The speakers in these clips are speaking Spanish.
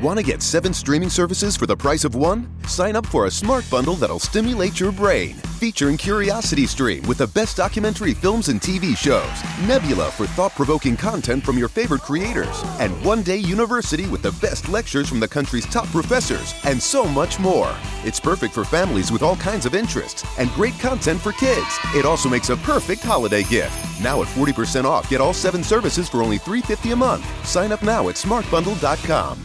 Want to get seven streaming services for the price of one? Sign up for a smart bundle that'll stimulate your brain. Featuring Curiosity Stream with the best documentary films and TV shows, Nebula for thought provoking content from your favorite creators, and One Day University with the best lectures from the country's top professors, and so much more. It's perfect for families with all kinds of interests and great content for kids. It also makes a perfect holiday gift. Now at 40% off, get all seven services for only $3.50 a month. Sign up now at smartbundle.com.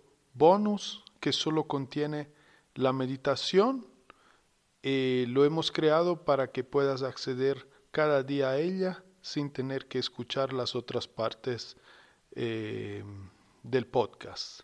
bonus que solo contiene la meditación. y lo hemos creado para que puedas acceder cada día a ella sin tener que escuchar las otras partes eh, del podcast.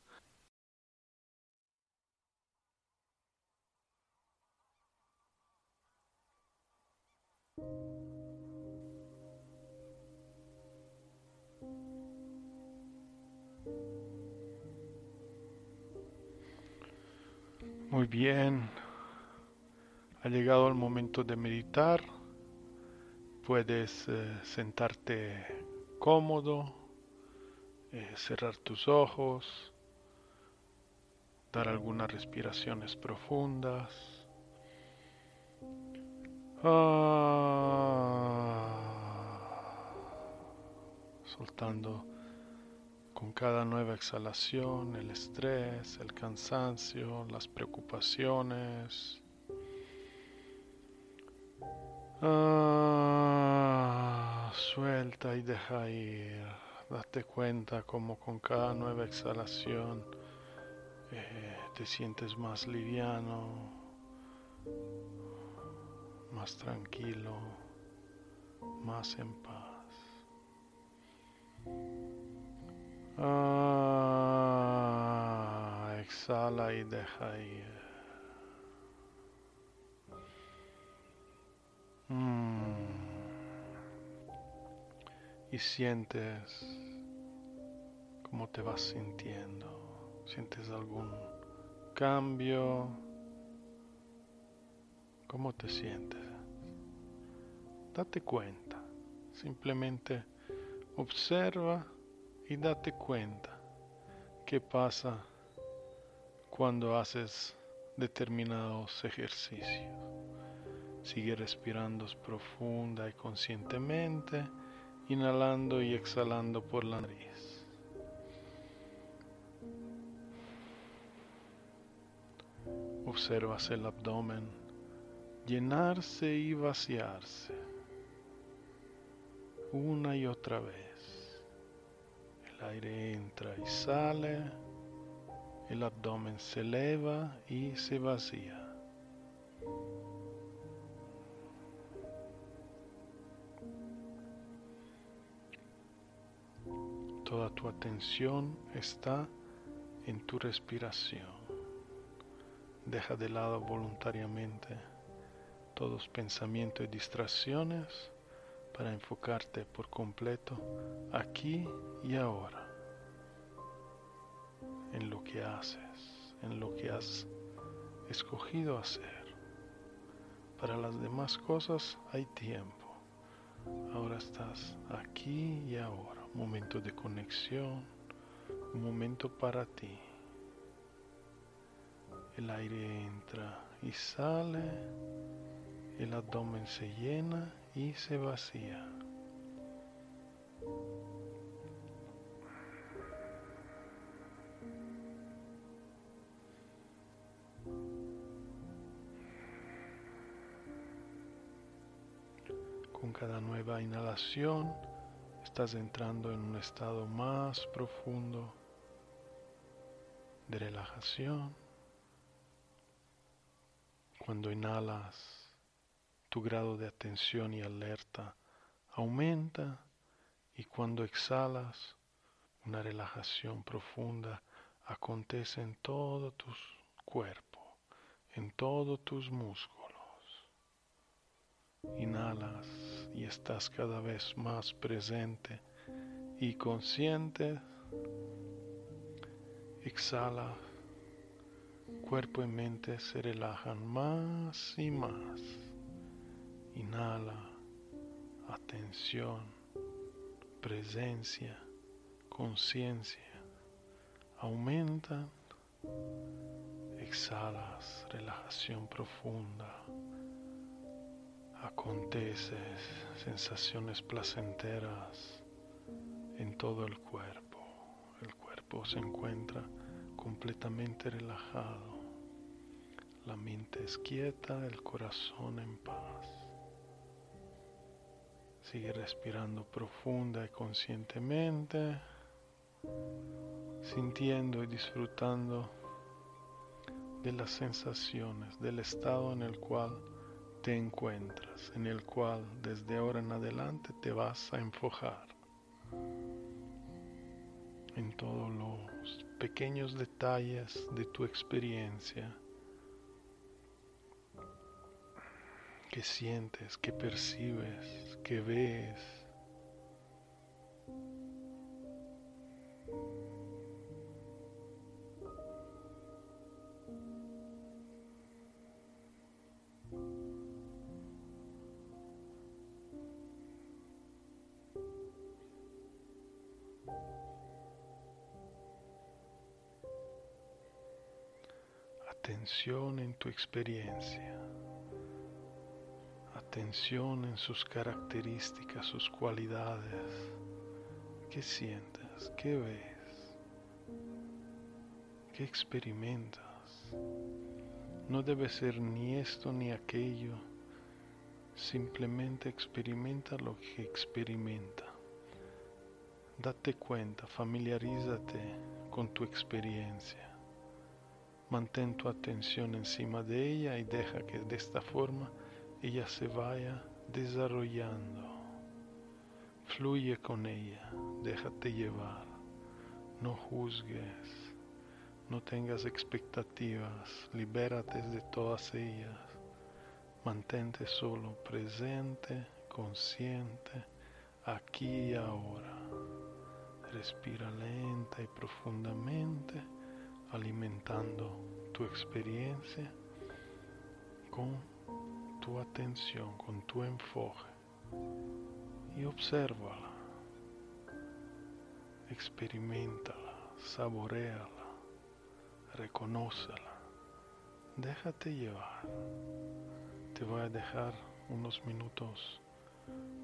Muy bien, ha llegado el momento de meditar. Puedes eh, sentarte cómodo, eh, cerrar tus ojos, dar algunas respiraciones profundas. Ah, soltando con cada nueva exhalación, el estrés, el cansancio, las preocupaciones. Ah, suelta y deja ir. Date cuenta como con cada nueva exhalación eh, te sientes más liviano, más tranquilo, más en paz. Ah, exhala y deja ir. Mm. Y sientes cómo te vas sintiendo. ¿Sientes algún cambio? ¿Cómo te sientes? Date cuenta. Simplemente observa y date cuenta qué pasa cuando haces determinados ejercicios. Sigue respirando profunda y conscientemente, inhalando y exhalando por la nariz. Observas el abdomen llenarse y vaciarse una y otra vez. El aire entra y sale, el abdomen se eleva y se vacía. Toda tu atención está en tu respiración. Deja de lado voluntariamente todos pensamientos y distracciones para enfocarte por completo aquí y ahora en lo que haces, en lo que has escogido hacer. Para las demás cosas hay tiempo. Ahora estás aquí y ahora, momento de conexión, un momento para ti. El aire entra y sale, el abdomen se llena y se vacía. Con cada nueva inhalación estás entrando en un estado más profundo de relajación. Cuando inhalas, tu grado de atención y alerta aumenta y cuando exhalas, una relajación profunda acontece en todo tu cuerpo, en todos tus músculos. Inhalas y estás cada vez más presente y consciente. Exhala. Cuerpo y mente se relajan más y más. Inhala. Atención. Presencia. Conciencia. Aumenta. Exhalas. Relajación profunda acontece sensaciones placenteras en todo el cuerpo. El cuerpo se encuentra completamente relajado. La mente es quieta, el corazón en paz. Sigue respirando profunda y conscientemente, sintiendo y disfrutando de las sensaciones, del estado en el cual te encuentras, en el cual desde ahora en adelante te vas a enfocar en todos los pequeños detalles de tu experiencia que sientes, que percibes, que ves. atención en tu experiencia, atención en sus características, sus cualidades. ¿Qué sientes? ¿Qué ves? ¿Qué experimentas? No debe ser ni esto ni aquello, simplemente experimenta lo que experimenta. Date cuenta, familiarízate con tu experiencia. Mantén tu atención encima de ella y deja que de esta forma ella se vaya desarrollando. Fluye con ella, déjate llevar, no juzgues, no tengas expectativas, libérate de todas ellas, mantente solo presente, consciente, aquí y ahora. Respira lenta y profundamente alimentando tu experiencia con tu atención, con tu enfoque y obsérvala, experimentala, saboreala, reconócela, déjate llevar. Te voy a dejar unos minutos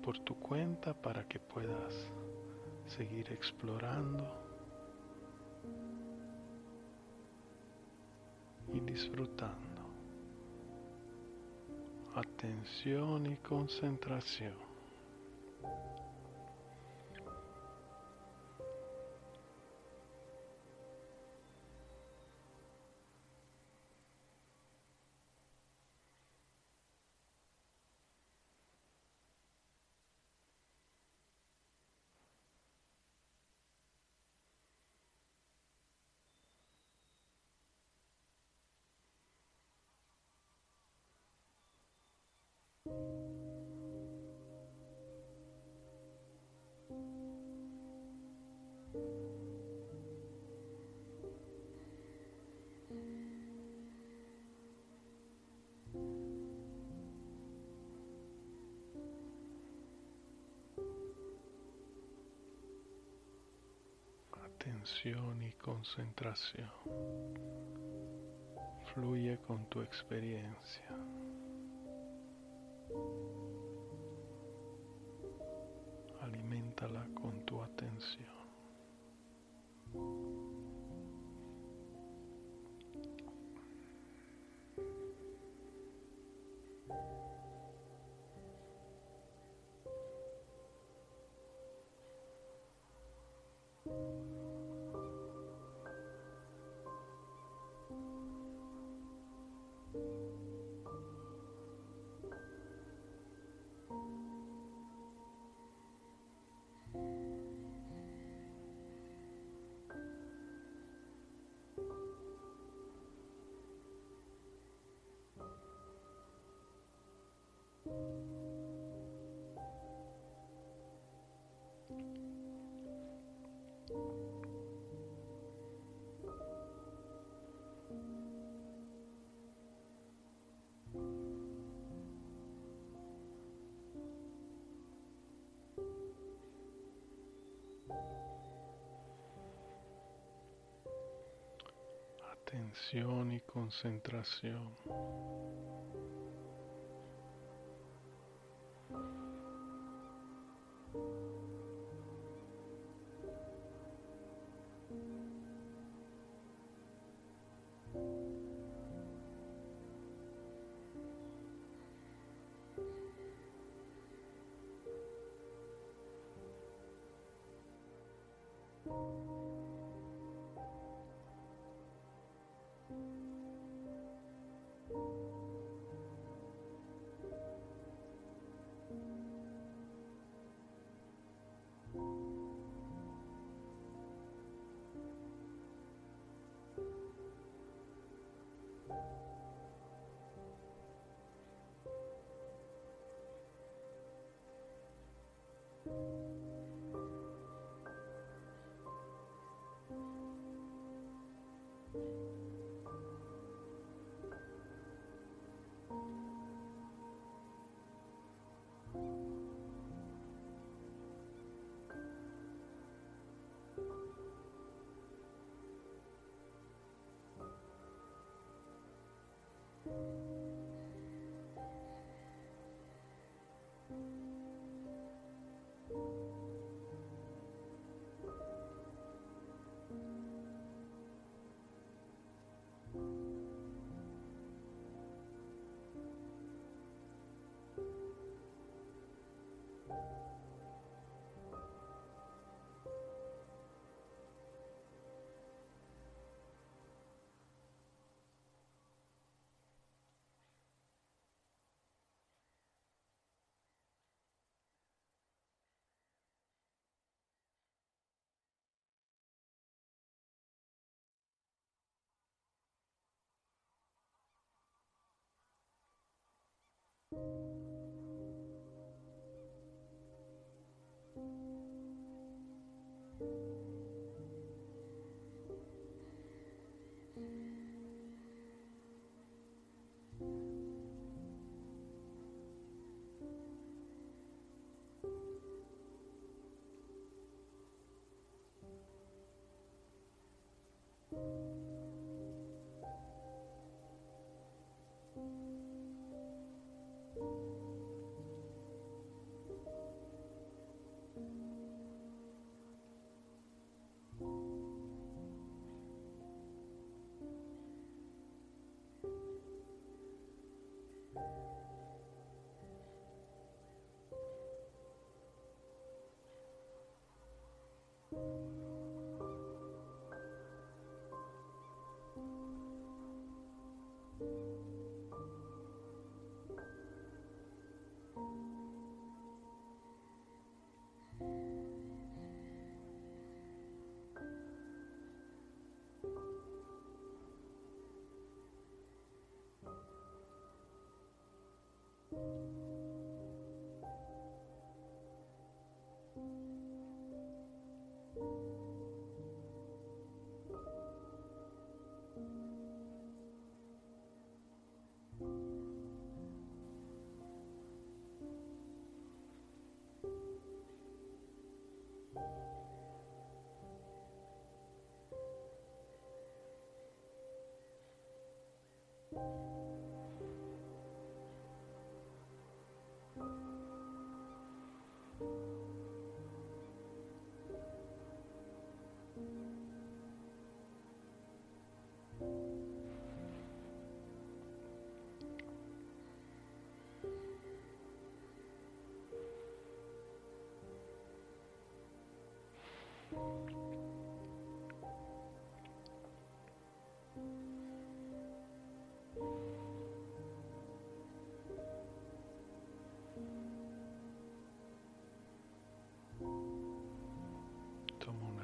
por tu cuenta para que puedas seguir explorando y disfrutando. Atención y concentración. Atención y concentración. Fluye con tu experiencia. Con tu atención. Atención y concentración.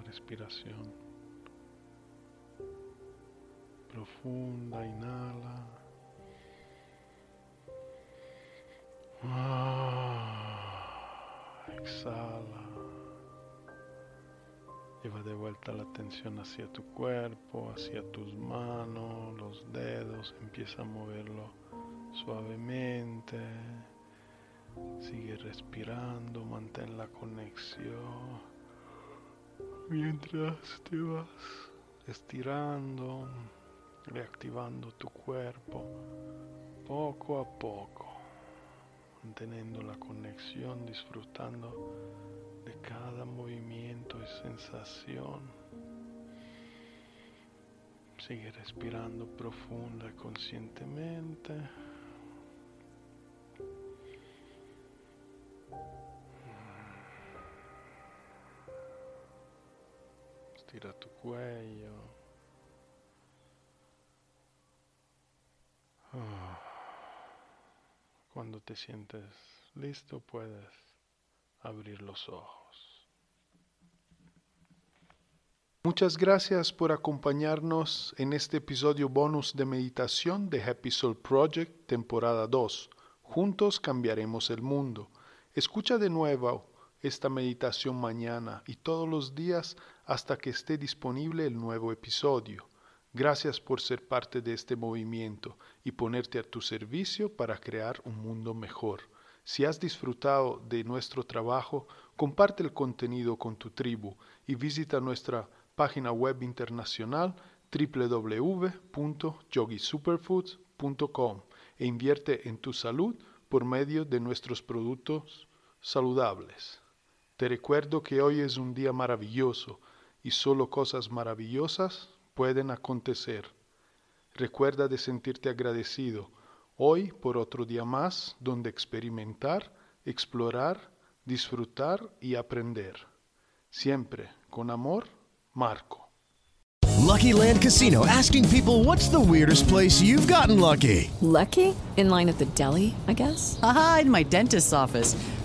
Respiración profunda, inhala. Ah, exhala. Lleva de vuelta la atención hacia tu cuerpo, hacia tus manos, los dedos. Empieza a moverlo suavemente. Sigue respirando, mantén la conexión. Mientras te vas estirando, reactivando tu cuerpo poco a poco, manteniendo la conexión, disfrutando de cada movimiento y sensación. Sigue respirando profunda y conscientemente. Estira tu cuello. Ah. Cuando te sientes listo puedes abrir los ojos. Muchas gracias por acompañarnos en este episodio bonus de meditación de Happy Soul Project temporada 2. Juntos cambiaremos el mundo. Escucha de nuevo esta meditación mañana y todos los días hasta que esté disponible el nuevo episodio. Gracias por ser parte de este movimiento y ponerte a tu servicio para crear un mundo mejor. Si has disfrutado de nuestro trabajo, comparte el contenido con tu tribu y visita nuestra página web internacional www.yogisuperfoods.com e invierte en tu salud por medio de nuestros productos saludables. Te recuerdo que hoy es un día maravilloso y solo cosas maravillosas pueden acontecer. Recuerda de sentirte agradecido hoy por otro día más donde experimentar, explorar, disfrutar y aprender. Siempre con amor, Marco. Lucky Land Casino asking people what's the weirdest place you've gotten lucky? Lucky? In line at the deli, I guess? Aha, in my dentist's office.